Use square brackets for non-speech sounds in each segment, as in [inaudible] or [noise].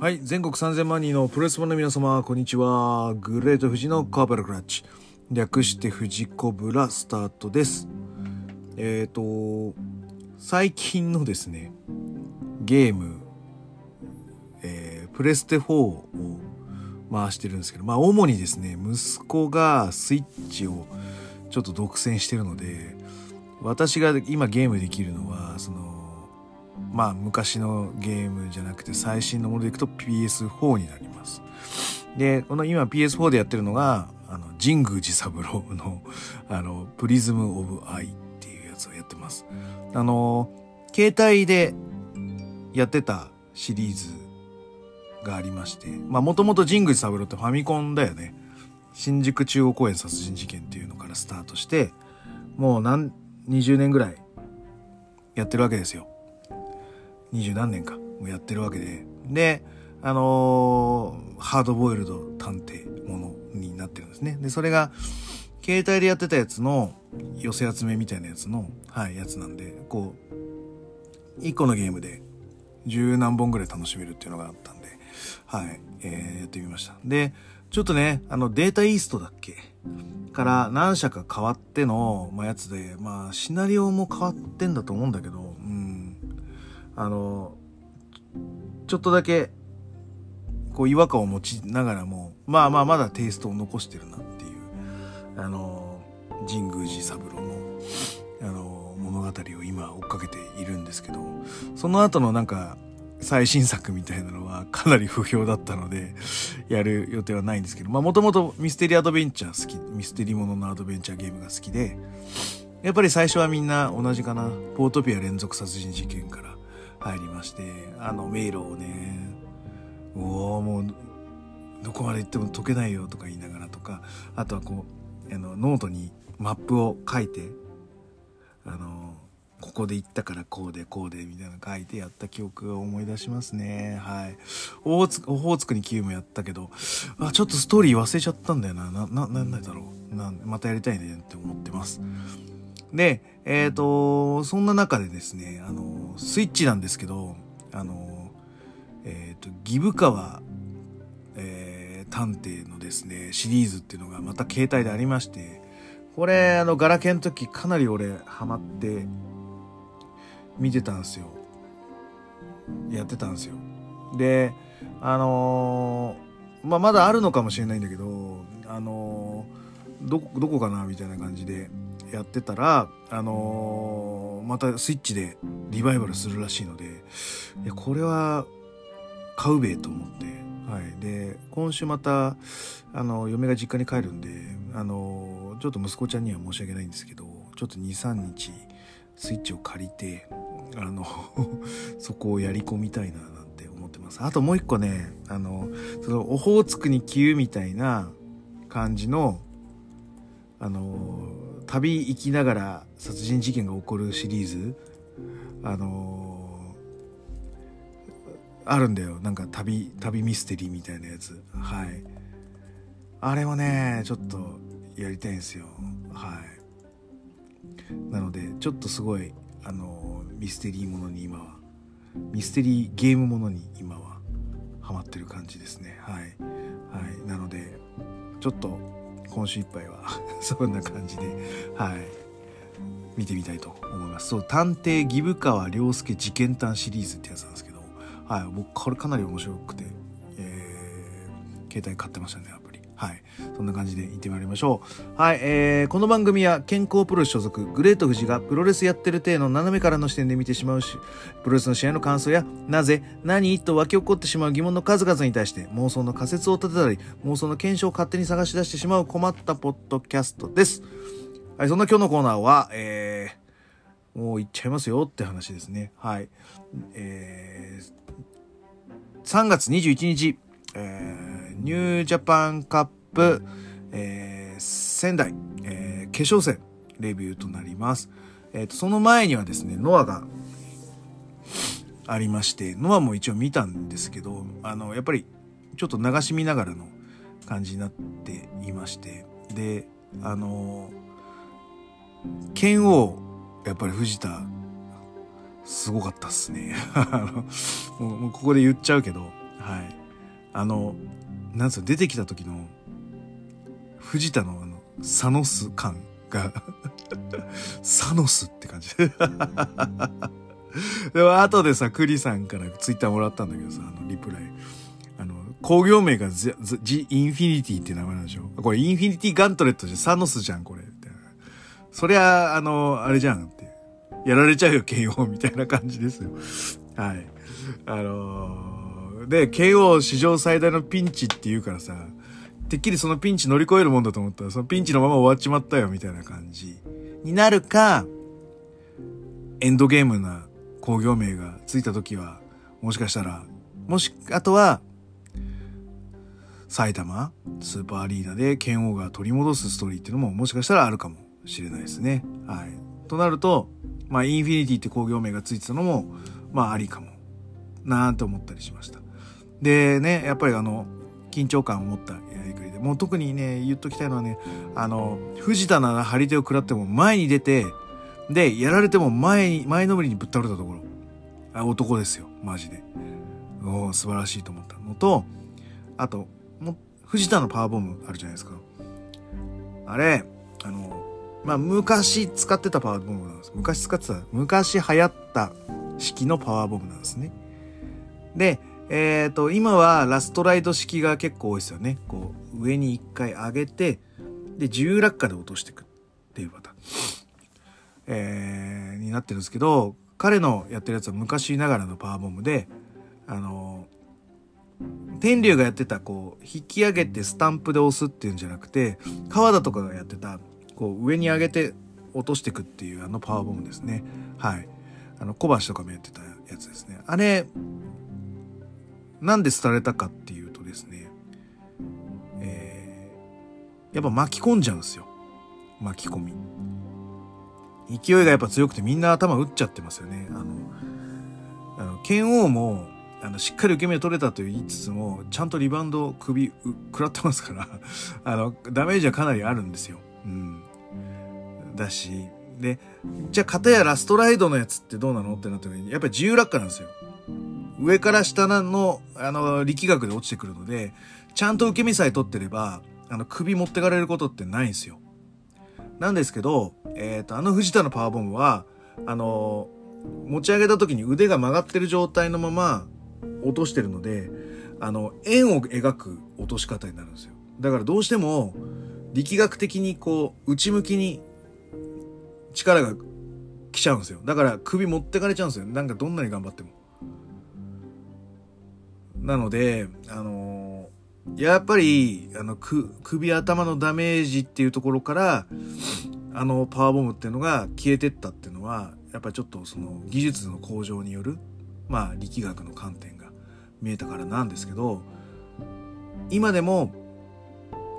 はい、全国3000万人のプロレスファンの皆様、こんにちは。グレート富士のカーベルクラッチ。略して富士コブラスタートです。えっ、と、最近のですね、ゲーム、えープレステ4を回してるんですけど、まあ主にですね、息子がスイッチをちょっと独占してるので、私が今ゲームできるのは、その、まあ昔のゲームじゃなくて最新のものでいくと PS4 になります。で、この今 PS4 でやってるのが、あの、神宮寺三郎の、[laughs] あの、プリズム・オブ・アイっていうやつをやってます。あの、携帯でやってたシリーズがありまして、まあもともと神宮寺三郎ってファミコンだよね。新宿中央公園殺人事件っていうのからスタートして、もう何、20年ぐらいやってるわけですよ。二十何年かもやってるわけで。で、あのーハードボイルド探偵ものになってるんですね。で、それが、携帯でやってたやつの寄せ集めみたいなやつの、はい、やつなんで、こう、一個のゲームで十何本ぐらい楽しめるっていうのがあったんで、はい、えーやってみました。で、ちょっとね、あの、データイーストだっけ？から何社か変わっての、まあ、やつで、まあ、シナリオも変わってんだと思うんだけど、うん。あの、ちょっとだけ、こう違和感を持ちながらも、まあまあまだテイストを残してるなっていう、あの、神宮寺三郎の、あの、物語を今追っかけているんですけど、その後のなんか、最新作みたいなのはかなり不評だったので、やる予定はないんですけど、まあもともとミステリーアドベンチャー好き、ミステリーもののアドベンチャーゲームが好きで、やっぱり最初はみんな同じかな、ポートピア連続殺人事件から入りまして、あの迷路をね、うおもう、どこまで行っても解けないよとか言いながらとか、あとはこう、あの、ノートにマップを書いて、あの、ここで行ったからこうでこうでみたいな書いてやった記憶を思い出しますね。はい。オホーツク、にキューもやったけど、あ、ちょっとストーリー忘れちゃったんだよな。な、な、なんだろう。なまたやりたいねって思ってます。で、えっ、と、そんな中でですね、あの、スイッチなんですけど、あの、えっ、と、ギブ川、えー探偵のですね、シリーズっていうのがまた携帯でありまして、これ、あの、ガラケーの時かなり俺ハマって見てたんですよ。やってたんですよ。で、あのーまあ、まだあるのかもしれないんだけど、あのーど、どこかなみたいな感じでやってたら、あのーまたスイッチでリバイバルするらしいので、いや、これは買うべえと思って、はい。で、今週また、あの、嫁が実家に帰るんで、あの、ちょっと息子ちゃんには申し訳ないんですけど、ちょっと2、3日、スイッチを借りて、あの、[laughs] そこをやり込みたいな、なんて思ってます。あともう一個ね、あの、その、オホーツクに急みたいな感じの、あの、旅行きながら殺人事件が起こるシリーズ、あの、あるんだよ。なんか旅、旅ミステリーみたいなやつ。はい。あれもね、ちょっとやりたいんですよ。はい。なので、ちょっとすごい、あの、ミステリーものに今は、ミステリーゲームものに今はハマってる感じですね。はい。はい。なので、ちょっと今週いっぱいは。[laughs] そんな感じで、はい。見てみたいと思います。そう、探偵ギブ川良介事件探シリーズってやつなんですけど、はい、僕これかなり面白くて、えー、携帯買ってましたね、はい。そんな感じで行ってまいりましょう。はい、えー、この番組は健康プロレス所属、グレート富士がプロレスやってる体の斜めからの視点で見てしまうし、プロレスの試合の感想や、なぜ、何？と湧き起こってしまう疑問の数々に対して妄想の仮説を立てたり、妄想の検証を勝手に探し出してしまう困ったポッドキャストです。はい、そんな今日のコーナーは、えー、もう行っちゃいますよって話ですね。はい。えー、3月21日、えー、ニュージャパンカップ、えー、仙台、えー、決勝戦、レビューとなります。えっ、と、その前にはですね、ノアがありまして、ノアも一応見たんですけど、あの、やっぱり、ちょっと流し見ながらの感じになっていまして、で、あの剣王、やっぱり藤田、すごかったっすね。[laughs] あのもうここで言っちゃうけど、はい。あの、なんすか、出てきた時の、藤田のあの、サノス感が [laughs] サノスって感じ。[laughs] でも後でさ、クリさんからツイッターもらったんだけどさ、あの、リプライ。あの、興行名がジジインフィニティって名前なんでしょ？これインフィニティガントレットじゃサノスじゃん、これ。みたいな。そりゃ、あの、あれじゃんって。やられちゃうよ、KO みたいな感じですよ。はい。あのー、で、KO 史上最大のピンチって言うからさ、てっきりそのピンチ乗り越えるもんだと思ったら、そのピンチのまま終わっちまったよ、みたいな感じになるか、エンドゲームな工業名がついた時は、もしかしたら、もし、あとは、埼玉スーパーアリーナで剣王が取り戻すストーリーっていうのももしかしたらあるかもしれないですね。はい。となると、まあ、インフィニティって工業名がついてたのも、まあ、ありかも。なーって思ったりしました。でね、やっぱりあの、緊張感を持ったやりくりで、もう特にね、言っときたいのはね、あの、藤田なら張り手を食らっても前に出て、で、やられても前に、前のめりにぶっ倒れたところ。あ、男ですよ。マジで。お素晴らしいと思ったのと、あと、も、藤田のパワーボムあるじゃないですか。あれ、あの、まあ、昔使ってたパワーボムなんです。昔使ってた、昔流行った式のパワーボムなんですね。で、えっ、ー、と、今はラストライド式が結構多いですよね。こう、上に一回上げて、で、重落下で落としていくっていうパターン。えー、になってるんですけど、彼のやってるやつは昔ながらのパワーボムで、あの、天竜がやってた、こう、引き上げてスタンプで押すっていうんじゃなくて、川田とかがやってた、こう、上に上げて落としていくっていうあのパワーボムですね。はい。あの、小橋とかもやってたやつですね。あれ、なんで廃れたかっていうとですね、えー、やっぱ巻き込んじゃうんですよ。巻き込み。勢いがやっぱ強くてみんな頭打っちゃってますよね。あの、あの剣王も、あの、しっかり受け身取れたと言いつつも、ちゃんとリバウンド首、食らってますからあの、ダメージはかなりあるんですよ。うん。だし、で、じゃあ、片やラストライドのやつってどうなの？ってなった時に、やっぱり自由落下なんですよ。上から下の、あの、力学で落ちてくるので、ちゃんと受け身さえ取ってれば、あの、首持ってかれることってないんですよ。なんですけど、えっ、ー、と、あの藤田のパワーボムは、あの、持ち上げた時に腕が曲がってる状態のまま落としてるので、あの、円を描く落とし方になるんですよ。だからどうしても、力学的にこう、内向きに力が来ちゃうんですよ。だから首持ってかれちゃうんですよ。なんかどんなに頑張っても。なので、あのー、やっぱり、あの、首頭のダメージっていうところから、あの、パワーボムっていうのが消えてったっていうのは、やっぱりちょっとその技術の向上による、まあ、力学の観点が見えたからなんですけど、今でも、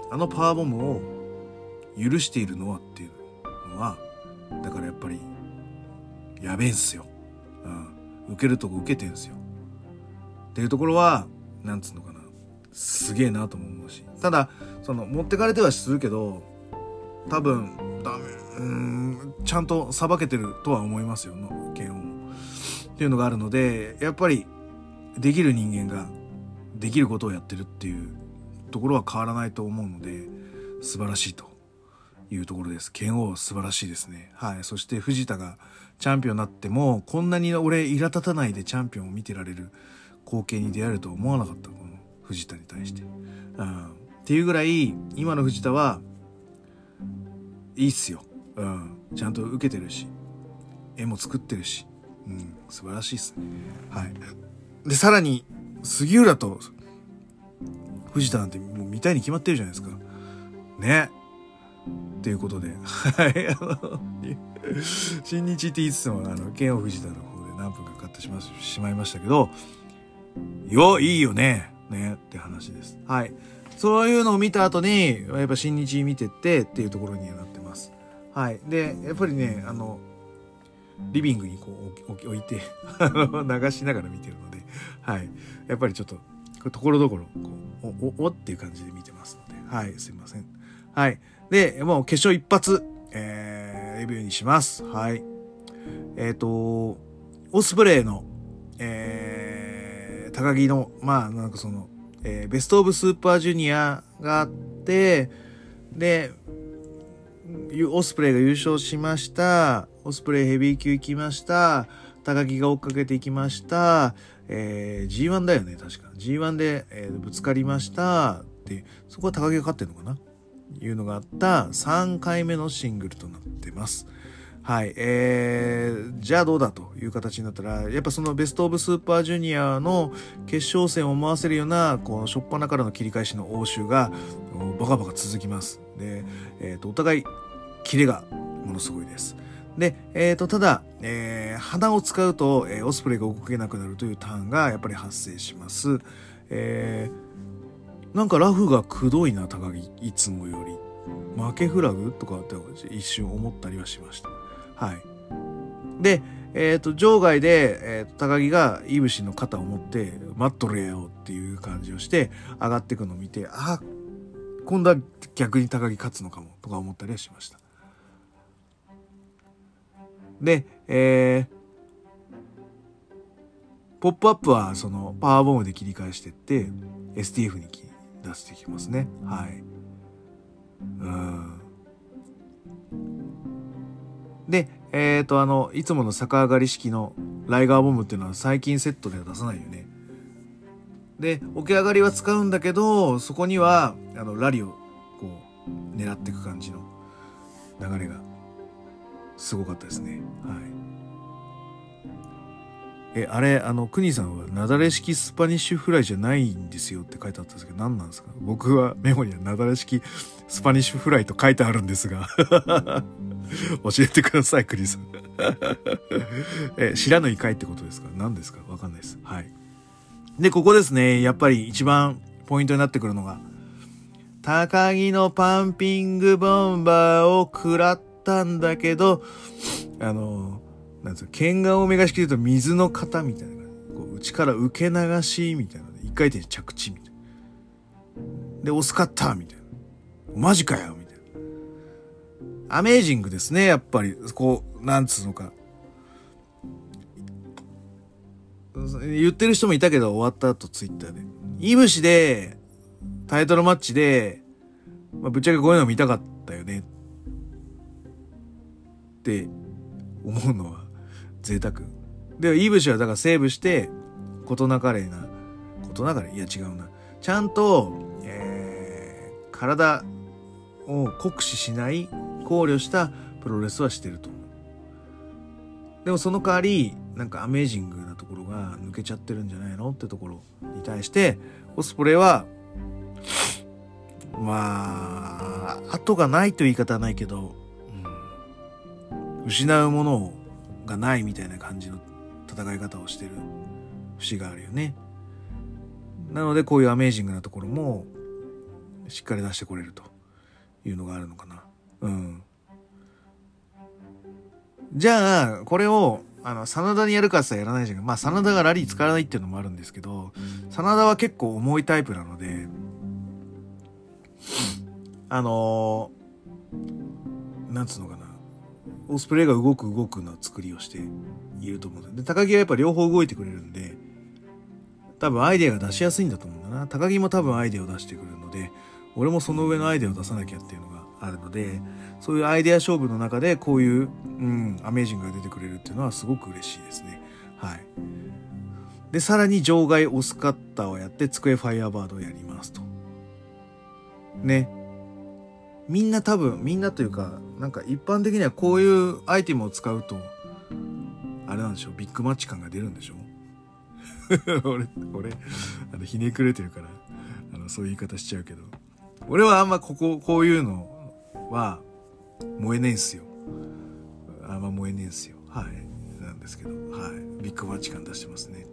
あのパワーボムを許しているのはっていうのは、だからやっぱり、やべえんすよ。うん。受けるとこ受けてんすよ。っていうところは、なんつうのかな。すげえなとも思うし。ただ、その、持ってかれてはするけど、多分、ダメ、うん、ちゃんとさばけてるとは思いますよ、の、剣を。っていうのがあるので、やっぱり、できる人間が、できることをやってるっていうところは変わらないと思うので、素晴らしいというところです。剣王素晴らしいですね。はい。そして藤田がチャンピオンになっても、こんなに俺、苛立たないでチャンピオンを見てられる光景に出会えると思わなかった。この藤田に対して。うん。っていうぐらい、今の藤田は、いいっすよ。うん。ちゃんと受けてるし、絵も作ってるし、うん。素晴らしいっすね。はい。で、さらに、杉浦と、藤田なんてもう見たいに決まってるじゃないですか。ね。ということで、はい。[laughs] 新日って言いつつも、あの、剣を藤田の方で何分かかってしましまいましたけど、よ、いいよね。ね。って話です。はい。そういうのを見た後に、やっぱ新日見てってっていうところにはなってます。はい。で、やっぱりね、あの、リビングにこう置いて [laughs] 流しながら見てるので、はい。やっぱりちょっと、ところどころ、こう、お、おっていう感じで見てますので、はい。すいません。はい。で、もう決勝一発、えー、レビューにします。はい。えっ、ー、と、オスプレイの、えー、高木の、まあ、なんかその、えー、ベストオブスーパージュニアがあって、で、オスプレイが優勝しました。オスプレイヘビー級行きました。高木が追っかけていきました。えー、G1 だよね、確か。G1 で、えー、ぶつかりました。で、そこは高木が勝ってるのかな？いうのがあった3回目のシングルとなってます。はい。えー、じゃあどうだという形になったら、やっぱそのベストオブスーパージュニアの決勝戦を思わせるような、こう、初っ端からの切り返しの応酬が、バカバカ続きます。で、えっ、ー、と、お互い、キレがものすごいです。で、えっ、ー、と、ただ、えー、鼻を使うと、えー、オスプレイが動けなくなるというターンがやっぱり発生します。えー、なんかラフがくどいな、高木、いつもより。負けフラグとかって一瞬思ったりはしました。はい。で、えっ、ー、と、場外で、えー、高木がいぶしの肩を持って、待っとれよっていう感じをして上がっていくのを見て、あ、今度は逆に高木勝つのかもとか思ったりはしました。で、えー、ポップアップはそのパワーボムで切り返してって STF に出してきますね。はい。うん。で、えっ、ー、と、あの、いつもの逆上がり式のライガーボムっていうのは最近セットでは出さないよね。で、起き上がりは使うんだけど、そこには、あの、ラリをこう、狙っていく感じの流れがすごかったですね。はい。え、あれ、あの、クニさんは、なだれ式スパニッシュフライじゃないんですよって書いてあったんですけど、何なんですか？僕はメモにはなだれ式スパニッシュフライと書いてあるんですが。[laughs] 教えてください、クニさん。え、知らぬ異界ってことですか？何ですか？わかんないです。はい。で、ここですね、やっぱり一番ポイントになってくるのが、高木のパンピングボンバーを食らったんだけど、あの、なんつう剣がオメガ式で言うと水の型みたいな。こう内から受け流しみたいな。一回転着地みたいな。で、押すかったみたいな。マジかよみたいな。アメージングですね、やっぱり。こう、なんつうのか。言ってる人もいたけど、終わった後ツイッターで。いぶしで、タイトルマッチで、まあ、ぶっちゃけこういうの見たかったよね。って思うのは贅沢。で、いぶしはだからセーブして、事なかれな、事なかれ？いや違うな。ちゃんと、えー、体を酷使しない、考慮したプロレスはしてると思う。でもその代わり、なんかアメージングなところが抜けちゃってるんじゃないの？ってところに対して、オスプレイは、まあ、後がないという言い方はないけど、うん、失うものをがないみたいな感じの戦い方をしてる節があるよね。なのでこういうアメージングなところもしっかり出してこれるというのがあるのかな。うん。じゃあ、これを、あの、真田にやるかってやらないじゃん。まあ、真田がラリー使わないっていうのもあるんですけど、真田は結構重いタイプなので、あのー、なんつうのかな。オスプレイが動く動くの作りをしていると思うんで、高木はやっぱ両方動いてくれるんで、多分アイデアが出しやすいんだと思うんだな。高木も多分アイデアを出してくるので、俺もその上のアイデアを出さなきゃっていうのがあるので、そういうアイデア勝負の中でこういう、うん、アメージングが出てくれるっていうのはすごく嬉しいですね。はい。で、さらに場外オスカッターをやって机ファイアバードをやりますと。ね。みんな多分、みんなというか、なんか一般的にはこういうアイテムを使うと、あれなんでしょう、ビッグマッチ感が出るんでしょ [laughs] 俺、俺、あの、ひねくれてるから、あの、そういう言い方しちゃうけど。俺はあんまここ、こういうのは、燃えねえんすよ。あんま燃えねえんすよ。はい。なんですけど、はい。ビッグマッチ感出してますね。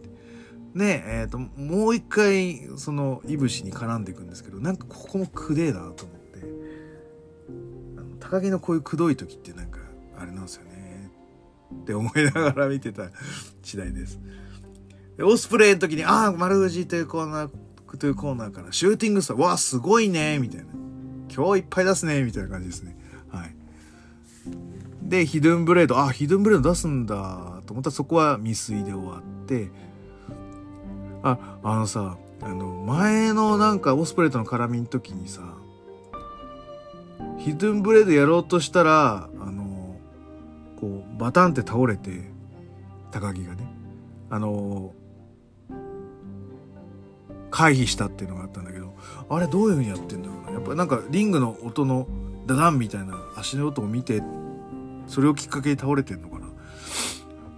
ねえ、っ、ー、と、もう一回、その、いぶしに絡んでいくんですけど、なんかここもくでえなと思って。高木のこういうくどい時ってなんか、あれなんですよね。って思いながら見てた次第です。でオスプレイの時に、ああ、丸藤というコーナー、というコーナーから、シューティングスター、わあ、すごいねみたいな。今日いっぱい出すねみたいな感じですね。はい。で、ヒドゥンブレード、あ、ヒドゥンブレード出すんだと思ったらそこは未遂で終わって、あ、あのさ、あの、前のなんかオスプレイとの絡みの時にさ、ヒドゥンブレードやろうとしたら、あの、こう、バタンって倒れて、高木がね、あの、回避したっていうのがあったんだけど、あれどういう風にやってんだろうな。やっぱなんかリングの音のダダンみたいな足の音を見て、それをきっかけに倒れてんのかな。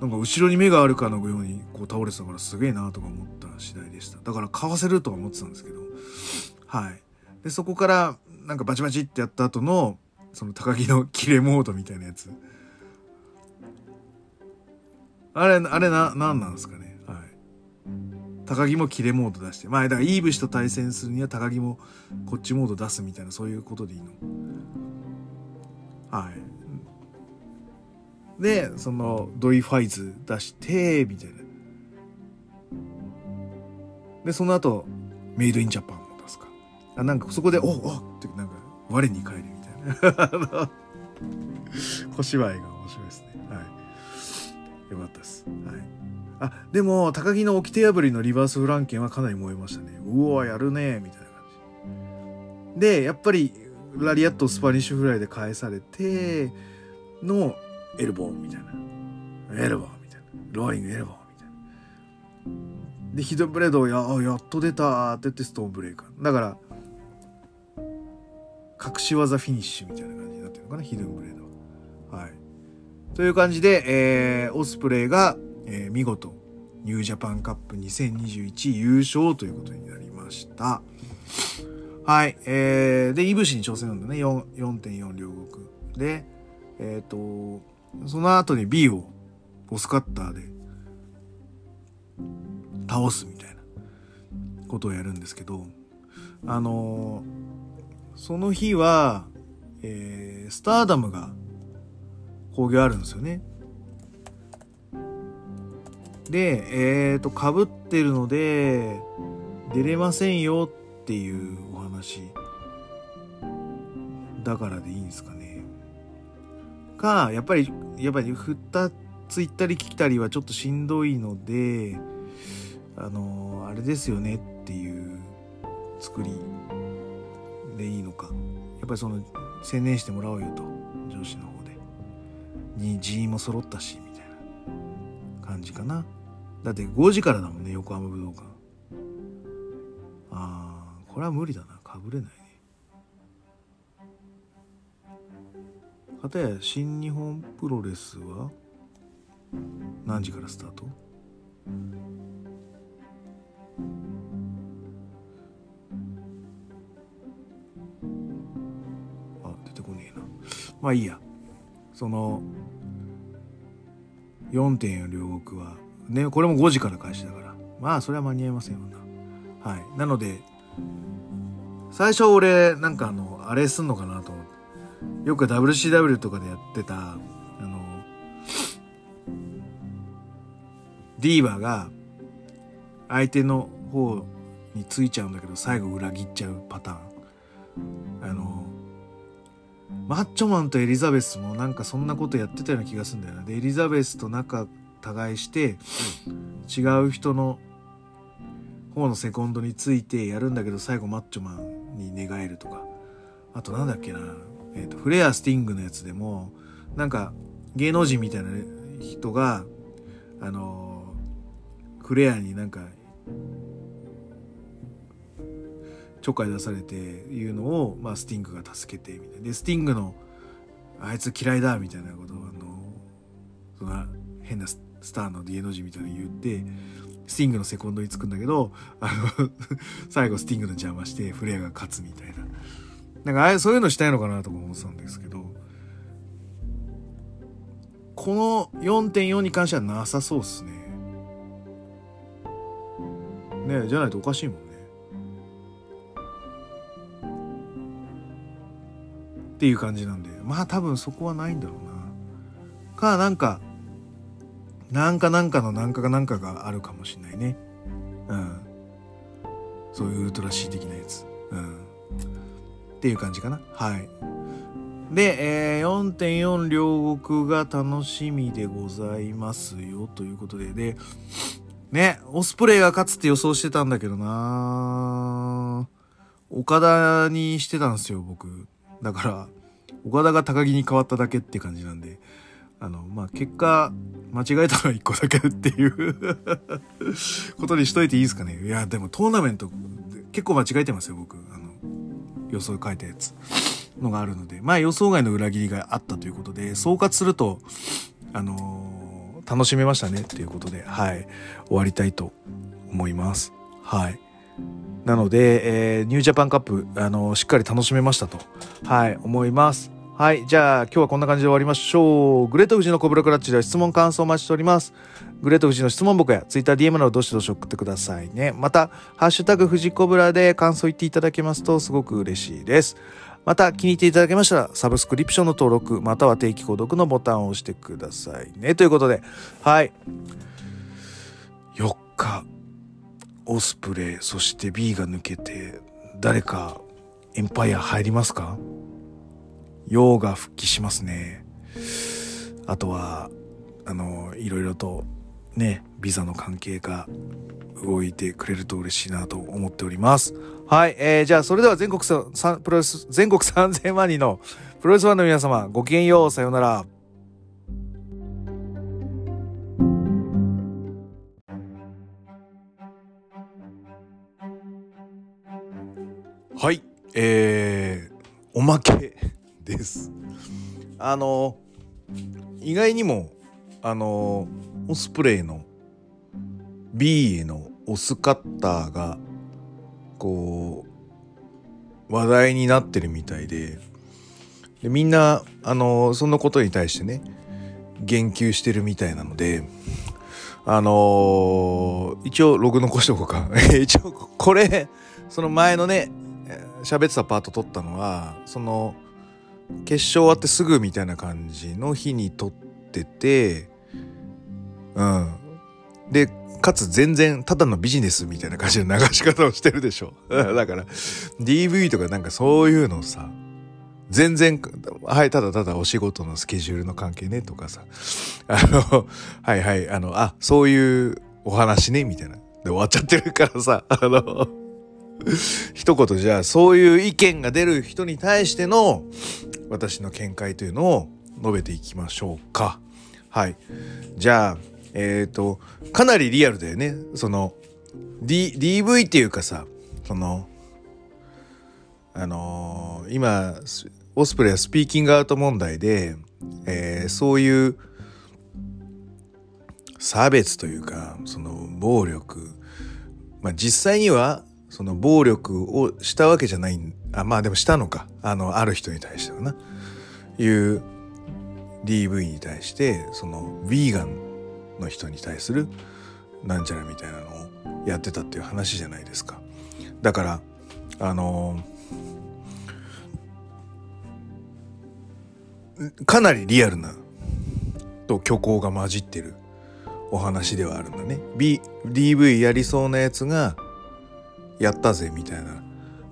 なんか後ろに目があるかのようにこう倒れてたからすげえなとか思った次第でした。だからかわせるとは思ってたんですけど。はい。で、そこからなんかバチバチってやった後の、その高木のキレモードみたいなやつ。あれ、あれな、なんなんですかね。はい。高木もキレモード出して。まあ、だからイーブシと対戦するには高木もこっちモード出すみたいな、そういうことでいいの。はい。で、その、ドイファイズ出して、みたいな。で、その後、メイドインジャパン。あなんかそこで、おおってなんか、我に返るみたいな。[laughs] 小芝居が面白いですね。はい。よかったです。はい。あ、でも、高木の掟破りのリバースフランケンはかなり燃えましたね。うわ、やるねみたいな感じ。で、やっぱり、ラリアットをスパニッシュフライで返されて、の、エルボーみたいな。エルボーみたいな。ローリングエルボーみたいな。で、ヒドブレードや、やっと出たって言ってストーンブレイカー。だから、隠し技フィニッシュみたいな感じになってるのかな、ヒドンブレードは。はい。という感じで、えー、オスプレイが、えー、見事、ニュージャパンカップ2021優勝ということになりました。はい。えー、で、イブシに挑戦なんだね。4.4両国。で、えっ、ー、と、その後に B をボスカッターで倒すみたいなことをやるんですけど、あのー、その日は、えー、スターダムが興行あるんですよね。で、えっ、ー、と、被ってるので、出れませんよっていうお話だからでいいんですかね。か、やっぱり、やっぱり二つ行ったり来たりはちょっとしんどいので、あの、あれですよねっていう作りでいいのか。やっぱりその、専念してもらおうよと、上司の方で。に人員も揃ったし、みたいな感じかな。だって5時からだもんね、横浜武道館。ああ、これは無理だな。かぶれないね。かたや新日本プロレスは何時からスタート？まあいいや。その4.4両国はねこれも5時から開始だから。まあそれは間に合いませんよな。はい。なので最初俺なんかあのあれすんのかなと思って。よく WCW とかでやってた、あの、ディーバーが相手の方についちゃうんだけど最後裏切っちゃうパターン。あの、マッチョマンとエリザベスもなんかそんなことやってたような気がするんだよな。で、エリザベスと仲違いして、違う人の方のセコンドについてやるんだけど最後マッチョマンに寝返るとか。あとなんだっけな。えーと、フレア・スティングのやつでもなんか芸能人みたいな人があのフレアになんかちょっかい出されていうのを、まあ、スティングが助けてみたいな。でスティングのあいつ嫌いだみたいなことをあのその変なスターの芸能人みたいに言ってスティングのセコンドにつくんだけどあの [laughs] 最後スティングの邪魔してフレアが勝つみたいな。なんかああそういうのしたいのかなとか思ってたんですけど、この4.4に関してはなさそうっすね。ねじゃないとおかしいもんっていう感じなんで、まあ多分そこはないんだろうな。か、なんか、なんかなんかのなんかがなんかがあるかもしんないね。うん。そういうウルトラシー的なやつ。うん。っていう感じかな。はい。で、えー、4.4両国が楽しみでございますよということで、で、ね、オスプレイが勝つって予想してたんだけどな岡田にしてたんですよ、僕。だから、岡田が高木に変わっただけって感じなんで、あの、まあ、結果、間違えたのは一個だけっていう [laughs] ことにしといていいですかね。いや、でもトーナメント、結構間違えてますよ、僕。あの、予想書いたやつ。のがあるので、まあ予想外の裏切りがあったということで、総括すると、あのー、楽しめましたねっていうことで、はい、終わりたいと思います。はい。なので、えー、ニュージャパンカップ、あの、しっかり楽しめましたと、はい、思います。はい。じゃあ、今日はこんな感じで終わりましょう。グレート富士のコブラクラッチでは質問感想をお待ちしております。グレート富士の質問僕や TwitterDM などどしどし送ってくださいね。また、ハッシュタグ富士コブラで感想言っていただけますとすごく嬉しいです。また気に入っていただけましたら、サブスクリプションの登録、または定期購読のボタンを押してくださいね。ということで、はい。4日、オスプレイ、そして B が抜けて、誰かエンパイア入りますか？陽が復帰しますね。あとは、あの、いろいろとね、ビザの関係が動いてくれると嬉しいなと思っております。はい、えー、じゃあそれでは全国さプロレス、全国3000万人のプロレスファンの皆様、ごきげんよう、さようなら。はい、えー、おまけ [laughs] です。あの意外にもあのオスプレイの B へのオスカッターがこう話題になってるみたいででみんなあのそのことに対してね言及してるみたいなのであのー、一応ログ残しておこうか [laughs] 一応これその前のね喋ってたパート撮ったのはその決勝終わってすぐみたいな感じの日に撮っててうん。でかつ全然ただのビジネスみたいな感じの流し方をしてるでしょ。[laughs] だから DV とかなんかそういうのさ全然はいただただお仕事のスケジュールの関係ねとかさ [laughs] あのはいはいあのあそういうお話ねみたいな。で終わっちゃってるからさあの [laughs] 一言じゃあそういう意見が出る人に対しての私の見解というのを述べていきましょうか。はい。じゃあ、えっ、ー、と、かなりリアルだよね。その、D、DV っていうかさ、その、あのー、今、オスプレイはスピーキングアウト問題で、えー、そういう差別というか、その暴力、まあ実際にはその暴力をしたわけじゃないあまあでもしたのか。あのある人に対してはな。いう DV に対してそのヴィーガンの人に対するなんちゃらみたいなのをやってたっていう話じゃないですか。だからあのかなりリアルなと虚構が混じってるお話ではあるんだね。B、DV やりそうなやつがやったぜみたいな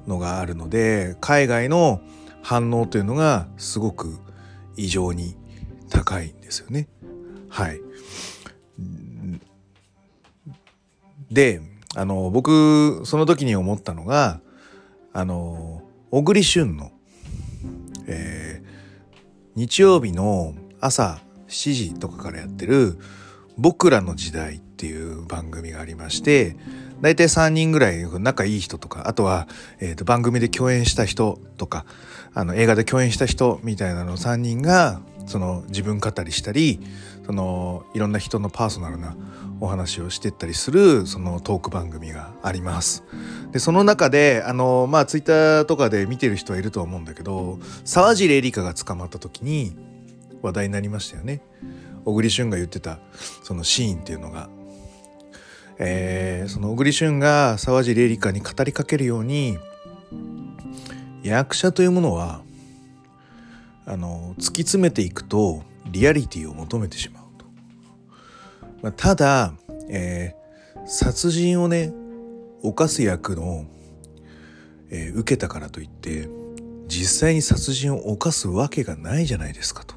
のがあるので海外の反応というのがすごく異常に高いんですよね。はい。であの僕その時に思ったのがあの小栗旬の、えー、日曜日の朝7時とかからやってる「僕らの時代」っていう番組がありまして大体3人ぐらい仲いい人とか、あとは、えー、と番組で共演した人とか、あの映画で共演した人みたいなの3人が、その自分語りしたり、そのいろんな人のパーソナルなお話をしてったりするそのトーク番組があります。でその中であのまあツイッターとかで見てる人はいると思うんだけど沢尻エリカが捕まった時に話題になりましたよね。小栗旬が言ってたそのシーンっていうのがえー、その小栗旬が沢尻エリカに語りかけるように役者というものはあの突き詰めていくとリアリティを求めてしまうと。まあ、ただ、えー、殺人をね犯す役の、えー、受けたからといって実際に殺人を犯すわけがないじゃないですかと。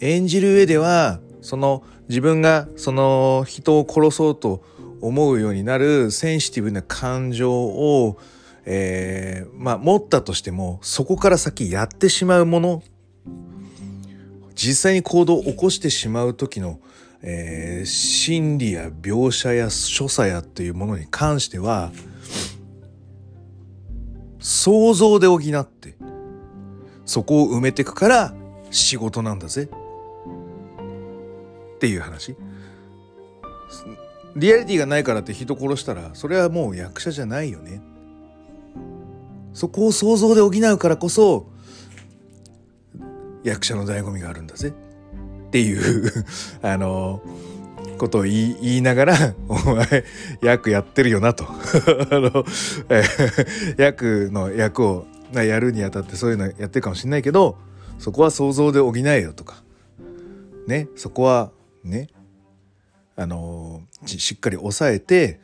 演じる上ではその自分がその人を殺そうと思うようになるセンシティブな感情を、えー、まあ持ったとしてもそこから先やってしまうもの。実際に行動を起こしてしまう時の、えー、心理や描写や所作やっていうものに関しては想像で補ってそこを埋めてくから仕事なんだぜ。っていう話。リアリティがないからって人殺したらそれはもう役者じゃないよね。そこを想像で補うからこそ役者の醍醐味があるんだぜ。っていう [laughs] あのことを言い言いながら「[laughs] お前役やってるよな」と。[laughs] あの、え役の役をやるにあたってそういうのやってるかもしんないけどそこは想像で補えよとか。ね。そこはね。あのしっかり抑えて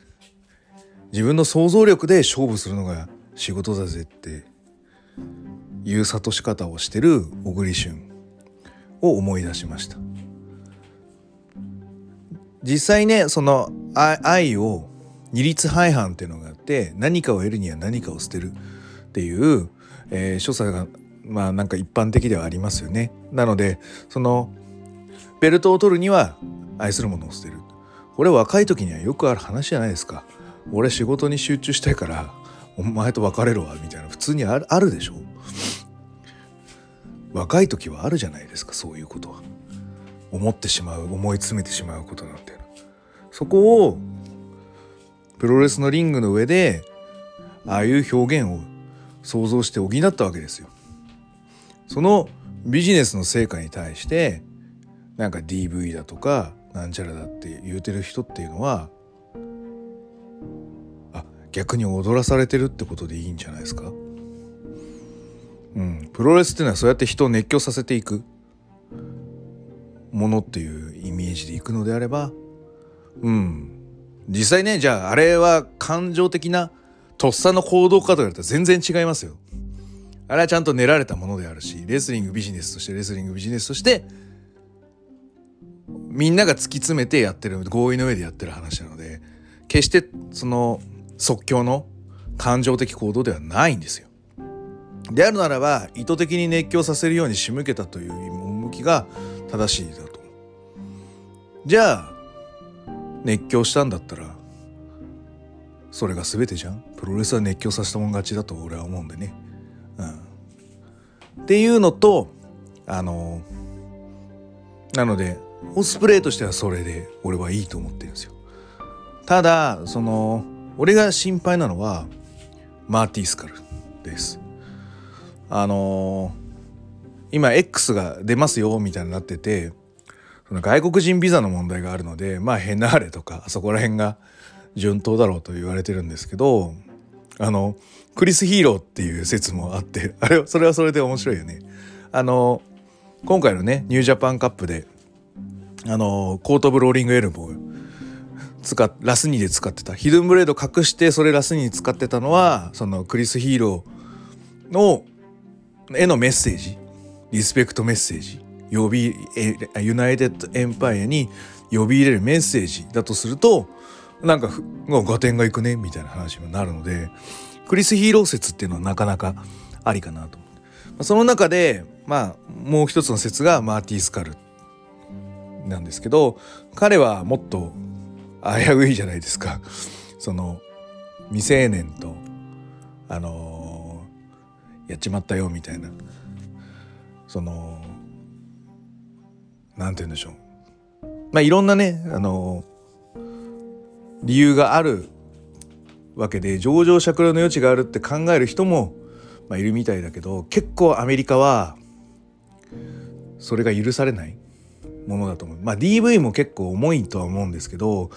自分の想像力で勝負するのが仕事だぜっていう諭し方をしてる小栗旬を思い出しました。実際ねその愛を二律背反っていうのがあって何かを得るには何かを捨てるっていう、えー、所作がまあなんか一般的ではありますよね。なのでそのベルトを取るには愛するものを捨てる。これ若い時にはよくある話じゃないですか。俺仕事に集中したいからお前と別れるわみたいな普通にあるあるでしょ。若い時はあるじゃないですかそういうことは。思ってしまう思い詰めてしまうことなんて。そこをプロレスのリングの上でああいう表現を想像して補ったわけですよ。そのビジネスの成果に対してなんか DV だとかなんちゃらだって言うてる人っていうのはあ逆に踊らされてるってことでいいんじゃないですか？うん。プロレスっていうのはそうやって人を熱狂させていくものっていうイメージでいくのであればうん。実際ねじゃああれは感情的なとっさの行動かと言われたら全然違いますよ。あれはちゃんと練られたものであるしレスリングビジネスとしてレスリングビジネスとしてみんなが突き詰めてやってる合意の上でやってる話なので決してその即興の感情的行動ではないんですよ。であるならば意図的に熱狂させるように仕向けたという向きが正しいだと。じゃあ熱狂したんだったらそれが全てじゃんプロレスは熱狂させたもん勝ちだと俺は思うんでね。うん、っていうのとあのなのでオスプレイとしてはそれで俺はいいと思ってるんですよ。ただその俺が心配なのはマーティースカルです。あの今 X が出ますよみたいになっててその外国人ビザの問題があるのでまあヘナーレとかそこら辺が順当だろうと言われてるんですけどあのクリス・ヒーローっていう説もあってあれそれはそれで面白いよね。あの今回のねニュージャパンカップであのコート・ブ・ローリング・エルボー使ラスニーで使ってた。ヒドンブレード隠してそれラスニーに使ってたのはそのクリス・ヒーローのへのメッセージ。リスペクトメッセージ。呼びユナイテッド・エンパイアに呼び入れるメッセージ。だとするとなんか合点がいくね？みたいな話になるのでクリス・ヒーロー説っていうのはなかなかありかなと。その中でまあもう一つの説がマーティー・スカルなんですけど彼はもっと危ういじゃないですか。[laughs] その未成年とあの、やっちまったよみたいな。そのなんて言うんでしょう。まあいろんなねあの、理由があるわけで情状酌量の余地があるって考える人も、まあ、いるみたいだけど結構アメリカはそれが許されない。ものだと思う。まあ DV も結構重いとは思うんですけど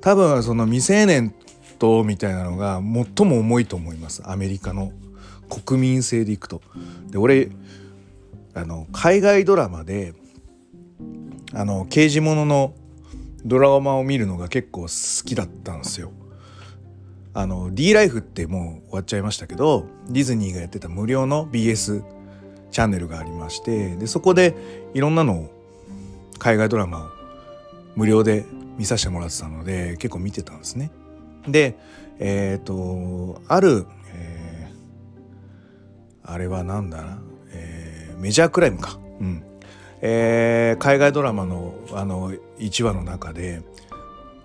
多分その未成年とみたいなのが最も重いと思いますアメリカの国民性でいくと。で俺あの海外ドラマであの刑事もののドラマを見るのが結構好きだったんですよ。あの D ライフってもう終わっちゃいましたけどディズニーがやってた無料の BS チャンネルがありましてでそこでいろんなのを海外ドラマを無料で見させてもらってたので結構見てたんですね。でえっ、ー、とある、えー、あれは何だな、えー、メジャークライムか。うんえー、海外ドラマのあの1話の中で、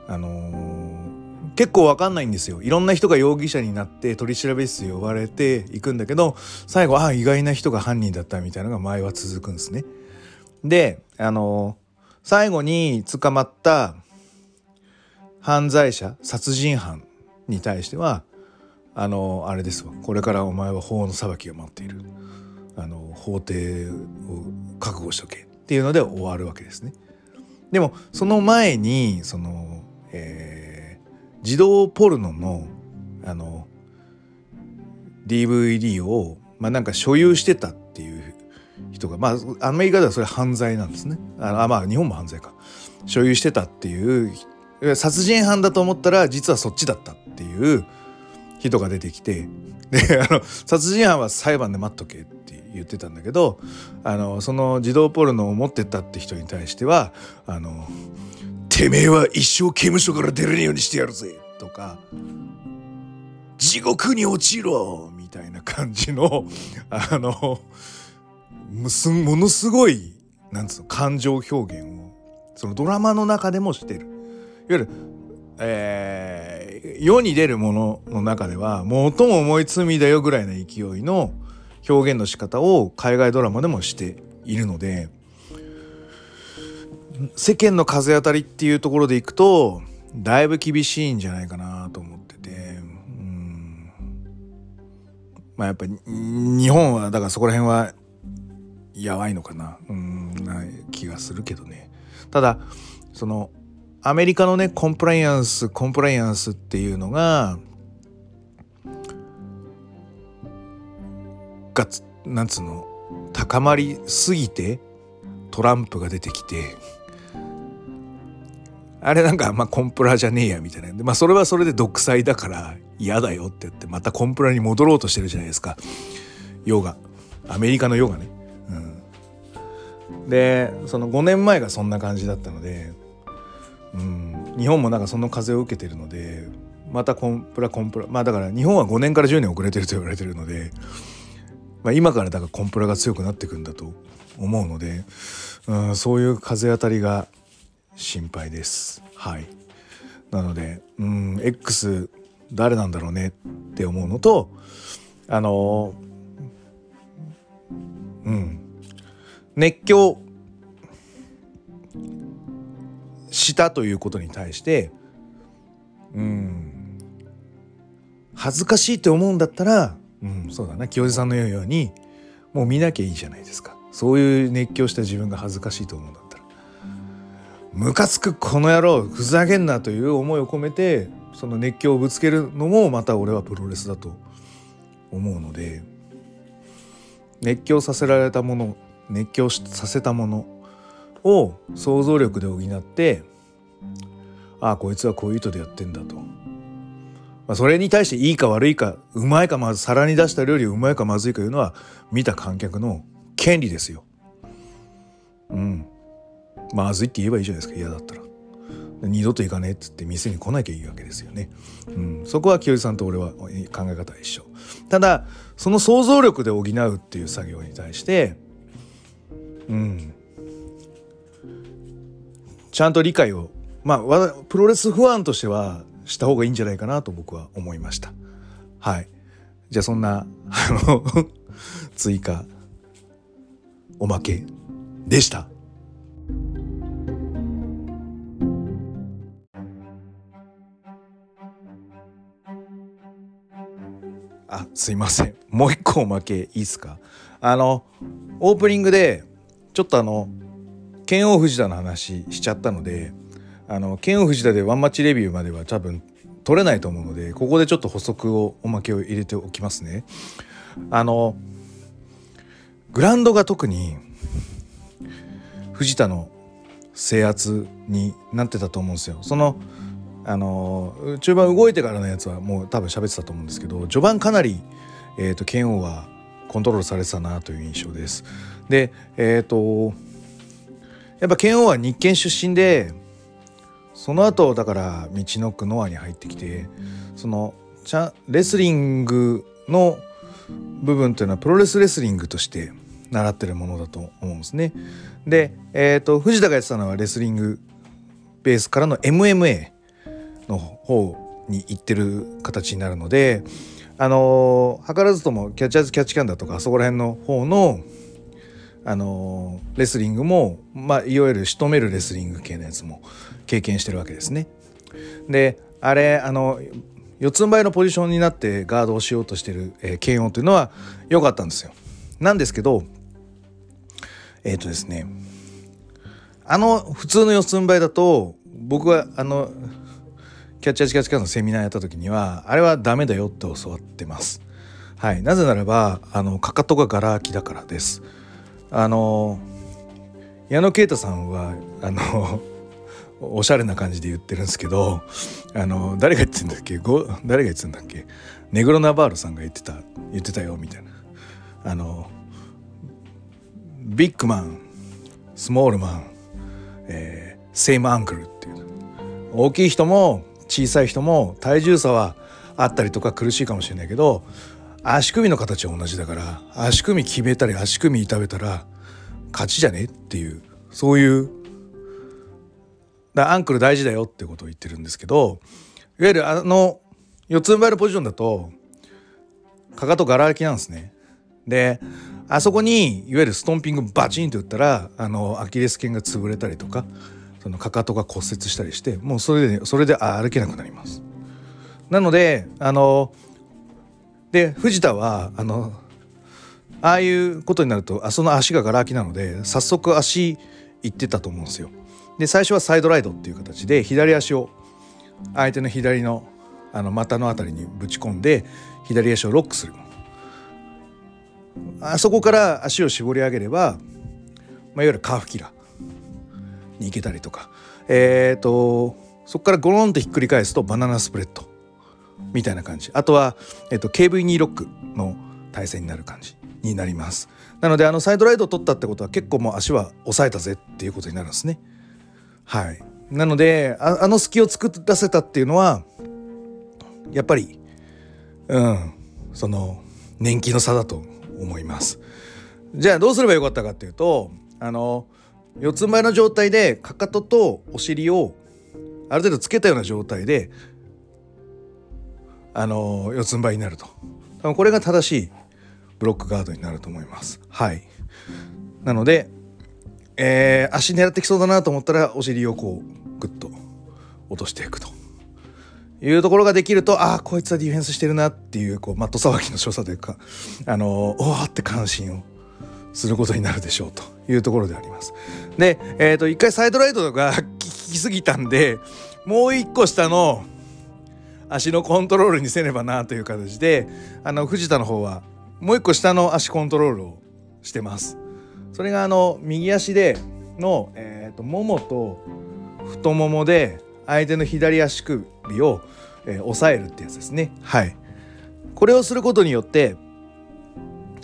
あのー、結構わかんないんですよいろんな人が容疑者になって取り調べ室呼ばれていくんだけど最後ああ意外な人が犯人だったみたいなのが前は続くんですね。であのー、最後に捕まった犯罪者殺人犯に対してはあのあれですわこれからお前は法の裁きが待っているあの法廷を覚悟しとけっていうので終わるわけですね。でもその前にその、えー、児童ポルノのあの DVD を、まあ、なんか所有してたっていう人がまあアメリカではそれ犯罪なんですね。あまあ日本も犯罪か。所有してたっていう殺人犯だと思ったら実はそっちだったっていう人が出てきてであの殺人犯は裁判で待っとけって言ってたんだけどあのその児童ポルノを持ってったって人に対してはあの「てめえは一生刑務所から出れねえようにしてやるぜ」とか「地獄に落ちろ」みたいな感じのあのむすものすごいなんつうの感情表現をそのドラマの中でもしてる。いわゆるえー、世に出るものの中では最も重い罪だよぐらいの勢いの表現の仕方を海外ドラマでもしているので世間の風当たりっていうところでいくとだいぶ厳しいんじゃないかなと思っててうんまあやっぱり日本はだからそこら辺はやばいのかな？うんな気がするけどね。ただそのアメリカのねコンプライアンスコンプライアンスっていうのががなんつうの？高まりすぎてトランプが出てきてあれなんかまあコンプラじゃねえやみたいな。でまあそれはそれで独裁だから嫌だよって言ってまたコンプラに戻ろうとしてるじゃないですか。ヨガ。アメリカのヨガね。でその5年前がそんな感じだったのでうん、日本もなんかその風を受けてるのでまたコンプラコンプラまあだから日本は5年から10年遅れてると言われてるので、まあ、今からだからコンプラが強くなってくんだと思うので、うん、そういう風当たりが心配です。はいなので、うん、X 誰なんだろうねって思うのとあのうん熱狂したということに対してうん恥ずかしいって思うんだったら、うん、そうだな。清江さんの言うようにもう見なきゃいいじゃないですか。そういう熱狂した自分が恥ずかしいと思うんだったら。ムカつくこの野郎ふざけんなという思いを込めてその熱狂をぶつけるのもまた俺はプロレスだと思うので熱狂させられたもの熱狂させたものを想像力で補ってああこいつはこういう意図でやってんだと、まあ、それに対していいか悪いかうまいかまず皿に出した料理うまいかまずいかいうのは見た観客の権利ですよ。うんまずいって言えばいいじゃないですか嫌だったら。二度と行かねえっつって店に来なきゃいいわけですよね。うん、そこは清さんと俺は考え方は一緒。ただその想像力で補うっていう作業に対してうん。ちゃんと理解をまあプロレスファンとしてはした方がいいんじゃないかなと僕は思いました。はい。じゃあそんなあの [laughs] 追加おまけでした。あすいません。もう一個おまけいいっすか？あのオープニングでちょっとあの剣王藤田の話しちゃったのであの剣王藤田でワンマッチレビューまでは多分取れないと思うのでここでちょっと補足をおまけを入れておきますね。あのグランドが特に藤田の制圧になってたと思うんですよ。そのあの中盤動いてからのやつはもう多分喋ってたと思うんですけど序盤かなり、えーと、剣王はコントロールされてたなという印象です。でえっ、ー、とやっぱ剣王は日建出身でその後だから道のくノアに入ってきてそのちゃレスリングの部分というのはプロレスレスリングとして習ってるものだと思うんですね。で、えーと、藤田がやってたのはレスリングベースからの MMA の方に行ってる形になるのであの図らずともキャッチャーズキャッチキャンだとかそこら辺の方のあのレスリングも、まあ、いわゆる仕留めるレスリング系のやつも経験してるわけですね。であれあの四つん這いのポジションになってガードをしようとしてる、えー、剣王というのは良かったんですよ。なんですけどえっ、ー、とですねあの普通の四つん這いだと僕はあのキャッチャーキャッチカーのセミナーやった時にはあれはダメだよって教わってます。はい、なぜならばあのかかとがガラ空きだからです。あの矢野啓太さんはあのおしゃれな感じで言ってるんですけどあの誰が言ってんだっけ？ご誰が言ってんだっけ？ネグロナバールさんが言ってた言ってたよみたいな。あのビッグマンスモールマン、えー、セイムアンクルっていう。大きい人も小さい人も体重差はあったりとか苦しいかもしれないけど足首の形は同じだから足首決めたり足首痛めたら勝ちじゃねっていうそういうだアンクル大事だよってことを言ってるんですけどいわゆるあの四つん這いのポジションだとかかとがら空きなんですね。であそこにいわゆるストンピングバチンと打ったらあのアキレス腱が潰れたりとかそのかかとが骨折したりしてもうそれでそれで歩けなくなります。なのであので藤田はあのああいうことになるとあその足ががら空きなので早速足行ってたと思うんですよ。で最初はサイドライドっていう形で左足を相手の左のあの股の辺りにぶち込んで左足をロックするあそこから足を絞り上げれば、まあ、いわゆるカーフキラーに行けたりとか。えっ、ー、とそこからゴロンとひっくり返すとバナナスプレッドみたいな感じ。あとは、えーと、KV2 ロックの体勢になる感じになります。なのであのサイドライドを取ったってことは結構もう足は抑えたぜっていうことになるんですね。はい。なのでああの隙を作らせたっていうのはやっぱりうんその年季の差だと思います。じゃあどうすればよかったかっていうとあの四つん這いの状態でかかととお尻をある程度つけたような状態であの四つん這いになると。多分これが正しいブロックガードになると思います。はい。なので、えー、足狙ってきそうだなと思ったらお尻をこうグッと落としていくと。いうところができるとああこいつはディフェンスしてるなっていうこうマット騒ぎの所作というかあのおおって関心をすることになるでしょうと。いうところであります。で、えっ、ー、と一回サイドライトが [laughs] 効きすぎたんでもう一個下の足のコントロールにせねばなという形であの藤田の方はもう一個下の足コントロールをしてます。それがあの右足での、えーと、ももと太ももで相手の左足首を、えー、押さえるってやつですね。はい。これをすることによって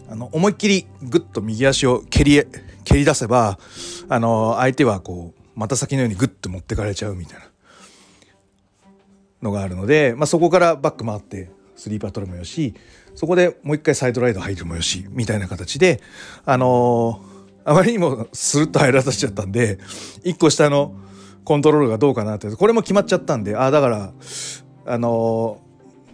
あの思いっきりグッと右足を蹴り蹴り出せばあの相手はこうまた先のようにグッと持ってかれちゃうみたいな。のがあるので、まあ、そこからバック回ってスリーパー取るもよしそこでもう一回サイドライド入るもよしみたいな形であのー、あまりにもスルッと入らさせちゃったんで一個下のコントロールがどうかなってこれも決まっちゃったんでああだからあの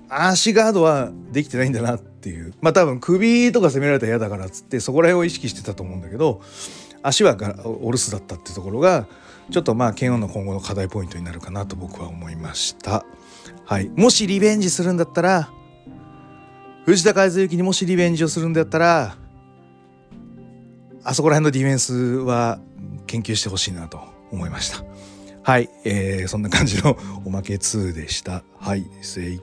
ー、足ガードはできてないんだなっっていうまあ多分首とか攻められたら嫌だからっつってそこら辺を意識してたと思うんだけど足はお留守だったってところがちょっとまあ剣王の今後の課題ポイントになるかなと僕は思いました。はい、もしリベンジするんだったら藤田和幸にもしリベンジをするんだったらあそこら辺のディフェンスは研究してほしいなと思いました。はい、えー、そんな感じのおまけ2でした。はい、せい。